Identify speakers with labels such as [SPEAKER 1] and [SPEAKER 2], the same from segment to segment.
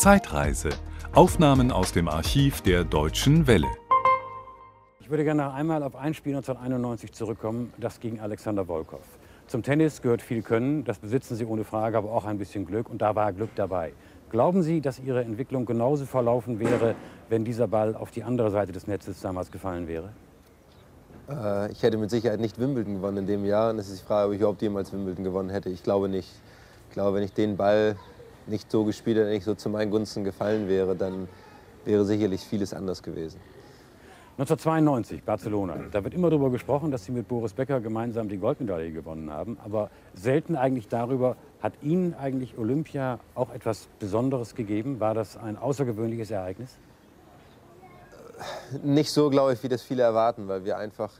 [SPEAKER 1] Zeitreise. Aufnahmen aus dem Archiv der Deutschen Welle.
[SPEAKER 2] Ich würde gerne noch einmal auf ein Spiel 1991 zurückkommen, das gegen Alexander Volkov. Zum Tennis gehört viel Können, das besitzen Sie ohne Frage, aber auch ein bisschen Glück und da war Glück dabei. Glauben Sie, dass Ihre Entwicklung genauso verlaufen wäre, wenn dieser Ball auf die andere Seite des Netzes damals gefallen wäre?
[SPEAKER 3] Äh, ich hätte mit Sicherheit nicht Wimbledon gewonnen in dem Jahr. Und es ist die Frage, ob ich überhaupt jemals Wimbledon gewonnen hätte. Ich glaube nicht. Ich glaube, wenn ich den Ball nicht so gespielt hätte, nicht so zu meinen Gunsten gefallen wäre, dann wäre sicherlich vieles anders gewesen.
[SPEAKER 2] 1992, Barcelona. Da wird immer darüber gesprochen, dass Sie mit Boris Becker gemeinsam die Goldmedaille gewonnen haben. Aber selten eigentlich darüber, hat Ihnen eigentlich Olympia auch etwas Besonderes gegeben? War das ein außergewöhnliches Ereignis?
[SPEAKER 3] Nicht so, glaube ich, wie das viele erwarten, weil wir einfach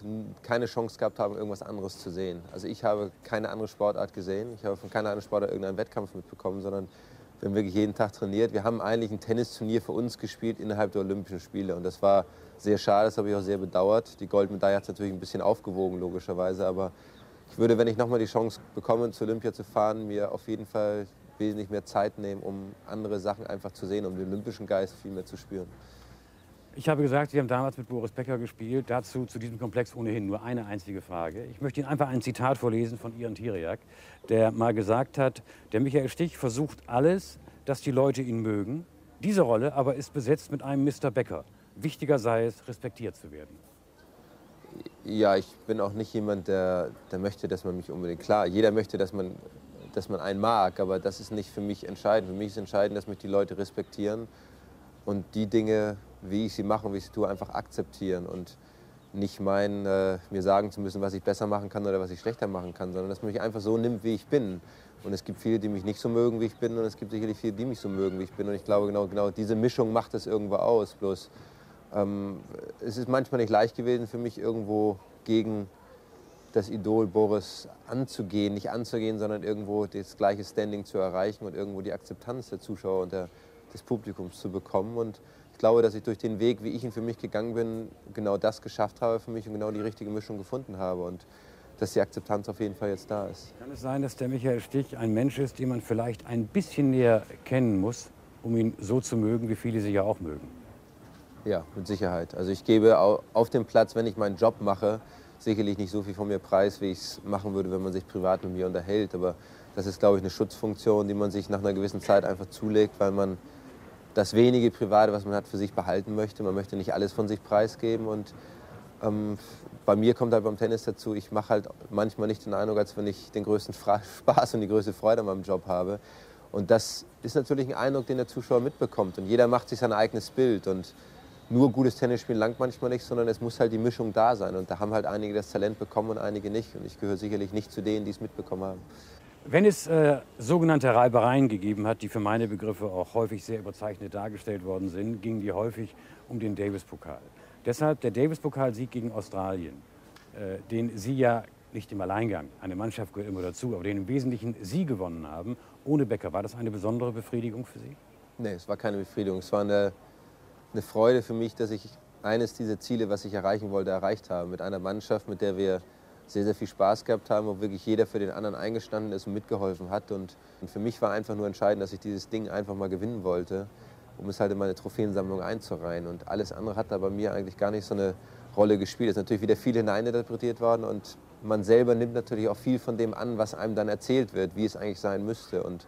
[SPEAKER 3] keine Chance gehabt haben, irgendwas anderes zu sehen. Also ich habe keine andere Sportart gesehen. Ich habe von keiner anderen Sportart irgendeinen Wettkampf mitbekommen, sondern wir haben wirklich jeden Tag trainiert. Wir haben eigentlich ein Tennisturnier für uns gespielt innerhalb der Olympischen Spiele. Und das war sehr schade, das habe ich auch sehr bedauert. Die Goldmedaille hat es natürlich ein bisschen aufgewogen, logischerweise. Aber ich würde, wenn ich nochmal die Chance bekomme, zu Olympia zu fahren, mir auf jeden Fall wesentlich mehr Zeit nehmen, um andere Sachen einfach zu sehen, um den olympischen Geist viel mehr zu spüren.
[SPEAKER 2] Ich habe gesagt, Sie haben damals mit Boris Becker gespielt. Dazu zu diesem Komplex ohnehin nur eine einzige Frage. Ich möchte Ihnen einfach ein Zitat vorlesen von Ihren Tiriak, der mal gesagt hat, der Michael Stich versucht alles, dass die Leute ihn mögen. Diese Rolle aber ist besetzt mit einem Mr. Becker. Wichtiger sei es, respektiert zu werden.
[SPEAKER 3] Ja, ich bin auch nicht jemand, der, der möchte, dass man mich unbedingt... Klar, jeder möchte, dass man, dass man einen mag, aber das ist nicht für mich entscheidend. Für mich ist entscheidend, dass mich die Leute respektieren und die Dinge wie ich sie mache und wie ich sie tue, einfach akzeptieren und nicht meinen, äh, mir sagen zu müssen, was ich besser machen kann oder was ich schlechter machen kann, sondern dass man mich einfach so nimmt, wie ich bin. Und es gibt viele, die mich nicht so mögen, wie ich bin, und es gibt sicherlich viele, die mich so mögen, wie ich bin. Und ich glaube, genau, genau diese Mischung macht es irgendwo aus. Bloß ähm, es ist manchmal nicht leicht gewesen für mich, irgendwo gegen das Idol Boris anzugehen, nicht anzugehen, sondern irgendwo das gleiche Standing zu erreichen und irgendwo die Akzeptanz der Zuschauer und der, des Publikums zu bekommen. Und glaube, dass ich durch den Weg, wie ich ihn für mich gegangen bin, genau das geschafft habe für mich und genau die richtige Mischung gefunden habe. Und dass die Akzeptanz auf jeden Fall jetzt da ist.
[SPEAKER 2] Kann es sein, dass der Michael Stich ein Mensch ist, den man vielleicht ein bisschen näher kennen muss, um ihn so zu mögen, wie viele sie ja auch mögen?
[SPEAKER 3] Ja, mit Sicherheit. Also ich gebe auf dem Platz, wenn ich meinen Job mache, sicherlich nicht so viel von mir preis, wie ich es machen würde, wenn man sich privat mit mir unterhält. Aber das ist, glaube ich, eine Schutzfunktion, die man sich nach einer gewissen Zeit einfach zulegt, weil man das wenige Private, was man hat, für sich behalten möchte. Man möchte nicht alles von sich preisgeben. Und ähm, bei mir kommt halt beim Tennis dazu, ich mache halt manchmal nicht den Eindruck, als wenn ich den größten Spaß und die größte Freude an meinem Job habe. Und das ist natürlich ein Eindruck, den der Zuschauer mitbekommt. Und jeder macht sich sein eigenes Bild. Und nur gutes Tennis spielen langt manchmal nicht, sondern es muss halt die Mischung da sein. Und da haben halt einige das Talent bekommen und einige nicht. Und ich gehöre sicherlich nicht zu denen, die es mitbekommen haben.
[SPEAKER 2] Wenn es äh, sogenannte Reibereien gegeben hat, die für meine Begriffe auch häufig sehr überzeichnet dargestellt worden sind, gingen die häufig um den Davis-Pokal. Deshalb der Davis-Pokalsieg gegen Australien, äh, den Sie ja nicht im Alleingang, eine Mannschaft gehört immer dazu, aber den im Wesentlichen Sie gewonnen haben, ohne Becker. War das eine besondere Befriedigung für Sie?
[SPEAKER 3] Nee, es war keine Befriedigung. Es war eine, eine Freude für mich, dass ich eines dieser Ziele, was ich erreichen wollte, erreicht habe. Mit einer Mannschaft, mit der wir sehr, sehr viel Spaß gehabt haben, wo wirklich jeder für den anderen eingestanden ist und mitgeholfen hat. Und, und für mich war einfach nur entscheidend, dass ich dieses Ding einfach mal gewinnen wollte, um es halt in meine Trophäensammlung einzureihen. Und alles andere hat da bei mir eigentlich gar nicht so eine Rolle gespielt. Es ist natürlich wieder viel hineininterpretiert worden und man selber nimmt natürlich auch viel von dem an, was einem dann erzählt wird, wie es eigentlich sein müsste. Und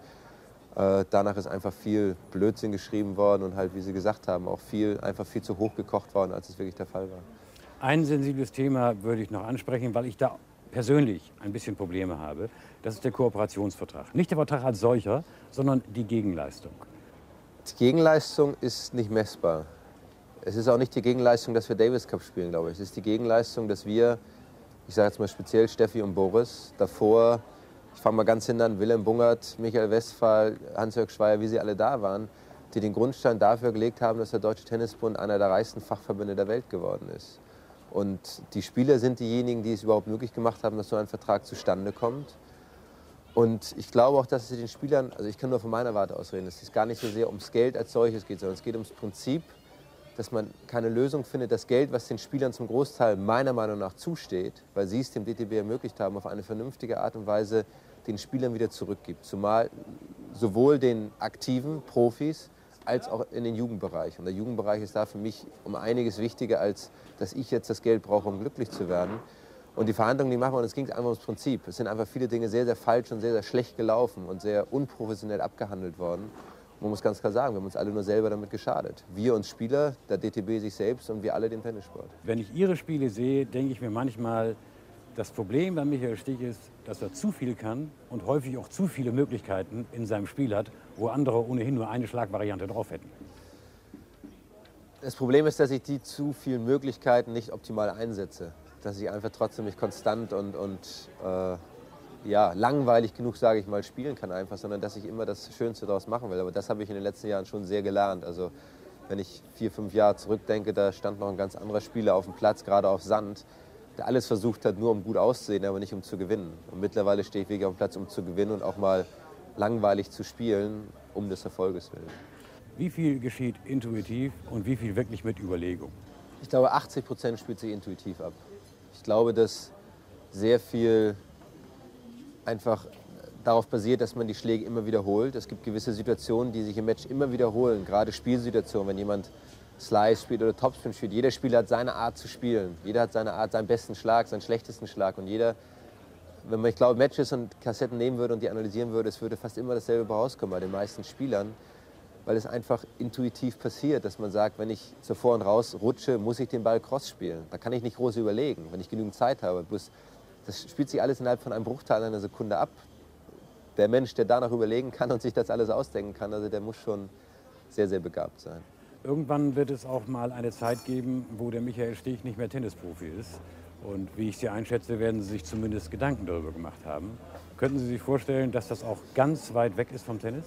[SPEAKER 3] äh, danach ist einfach viel Blödsinn geschrieben worden und halt, wie Sie gesagt haben, auch viel, einfach viel zu hoch gekocht worden, als es wirklich der Fall war.
[SPEAKER 2] Ein sensibles Thema würde ich noch ansprechen, weil ich da persönlich ein bisschen Probleme habe. Das ist der Kooperationsvertrag. Nicht der Vertrag als solcher, sondern die Gegenleistung.
[SPEAKER 3] Die Gegenleistung ist nicht messbar. Es ist auch nicht die Gegenleistung, dass wir Davis Cup spielen, glaube ich. Es ist die Gegenleistung, dass wir, ich sage jetzt mal speziell Steffi und Boris, davor, ich fange mal ganz hinten an, Wilhelm Bungert, Michael Westphal, Hans-Jörg Schweier, wie sie alle da waren, die den Grundstein dafür gelegt haben, dass der Deutsche Tennisbund einer der reichsten Fachverbände der Welt geworden ist. Und die Spieler sind diejenigen, die es überhaupt möglich gemacht haben, dass so ein Vertrag zustande kommt. Und ich glaube auch, dass es den Spielern, also ich kann nur von meiner Warte aus reden, dass es gar nicht so sehr ums Geld als solches geht, sondern es geht ums Prinzip, dass man keine Lösung findet, das Geld, was den Spielern zum Großteil meiner Meinung nach zusteht, weil sie es dem DTB ermöglicht haben, auf eine vernünftige Art und Weise den Spielern wieder zurückgibt. Zumal sowohl den aktiven Profis als auch in den Jugendbereich. Und der Jugendbereich ist da für mich um einiges wichtiger, als dass ich jetzt das Geld brauche, um glücklich zu werden. Und die Verhandlungen, die machen wir, und es ging einfach ums Prinzip. Es sind einfach viele Dinge sehr, sehr falsch und sehr, sehr schlecht gelaufen und sehr unprofessionell abgehandelt worden. man muss ganz klar sagen, wir haben uns alle nur selber damit geschadet. Wir uns Spieler, der DTB sich selbst und wir alle den Tennissport.
[SPEAKER 2] Wenn ich Ihre Spiele sehe, denke ich mir manchmal, das Problem bei Michael Stich ist, dass er zu viel kann und häufig auch zu viele Möglichkeiten in seinem Spiel hat, wo andere ohnehin nur eine Schlagvariante drauf hätten.
[SPEAKER 3] Das Problem ist, dass ich die zu vielen Möglichkeiten nicht optimal einsetze dass ich einfach trotzdem nicht konstant und, und äh, ja, langweilig genug, sage ich mal, spielen kann einfach, sondern dass ich immer das Schönste daraus machen will. Aber das habe ich in den letzten Jahren schon sehr gelernt. Also wenn ich vier, fünf Jahre zurückdenke, da stand noch ein ganz anderer Spieler auf dem Platz, gerade auf Sand, der alles versucht hat, nur um gut auszusehen, aber nicht um zu gewinnen. Und mittlerweile stehe ich wirklich auf dem Platz, um zu gewinnen und auch mal langweilig zu spielen, um des Erfolges willen.
[SPEAKER 2] Wie viel geschieht intuitiv und wie viel wirklich mit Überlegung?
[SPEAKER 3] Ich glaube, 80 Prozent spielt sich intuitiv ab. Ich glaube, dass sehr viel einfach darauf basiert, dass man die Schläge immer wiederholt. Es gibt gewisse Situationen, die sich im Match immer wiederholen, gerade Spielsituationen, wenn jemand Slice spielt oder Topspin spielt. Jeder Spieler hat seine Art zu spielen. Jeder hat seine Art, seinen besten Schlag, seinen schlechtesten Schlag. Und jeder, wenn man, ich glaube, Matches und Kassetten nehmen würde und die analysieren würde, es würde fast immer dasselbe rauskommen bei den meisten Spielern weil es einfach intuitiv passiert, dass man sagt, wenn ich zur Vor- und Raus rutsche, muss ich den Ball cross spielen. Da kann ich nicht groß überlegen, wenn ich genügend Zeit habe. Bloß, das spielt sich alles innerhalb von einem Bruchteil einer Sekunde ab. Der Mensch, der danach überlegen kann und sich das alles ausdenken kann, also der muss schon sehr, sehr begabt sein.
[SPEAKER 2] Irgendwann wird es auch mal eine Zeit geben, wo der Michael Stich nicht mehr Tennisprofi ist. Und wie ich Sie einschätze, werden Sie sich zumindest Gedanken darüber gemacht haben. Könnten Sie sich vorstellen, dass das auch ganz weit weg ist vom Tennis?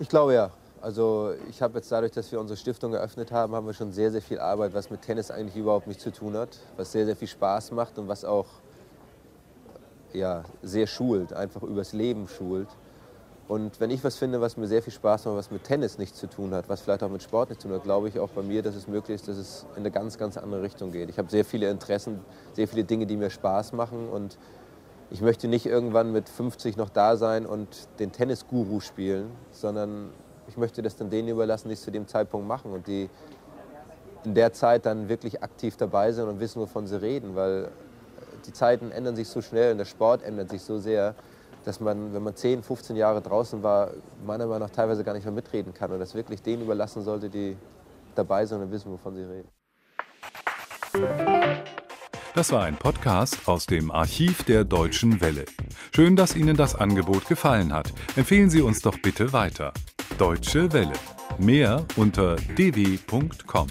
[SPEAKER 3] Ich glaube ja. Also ich habe jetzt dadurch, dass wir unsere Stiftung eröffnet haben, haben wir schon sehr, sehr viel Arbeit, was mit Tennis eigentlich überhaupt nichts zu tun hat, was sehr, sehr viel Spaß macht und was auch ja, sehr schult, einfach übers Leben schult. Und wenn ich was finde, was mir sehr viel Spaß macht, was mit Tennis nichts zu tun hat, was vielleicht auch mit Sport nichts zu tun hat, glaube ich auch bei mir, dass es möglich ist, dass es in eine ganz, ganz andere Richtung geht. Ich habe sehr viele Interessen, sehr viele Dinge, die mir Spaß machen und ich möchte nicht irgendwann mit 50 noch da sein und den Tennisguru spielen, sondern ich möchte das dann denen überlassen, die es zu dem Zeitpunkt machen und die in der Zeit dann wirklich aktiv dabei sind und wissen, wovon sie reden, weil die Zeiten ändern sich so schnell und der Sport ändert sich so sehr, dass man, wenn man 10, 15 Jahre draußen war, meiner Meinung nach teilweise gar nicht mehr mitreden kann und das wirklich denen überlassen sollte, die dabei sind und wissen, wovon sie reden.
[SPEAKER 1] Das war ein Podcast aus dem Archiv der Deutschen Welle. Schön, dass Ihnen das Angebot gefallen hat. Empfehlen Sie uns doch bitte weiter. Deutsche Welle. Mehr unter dw.com.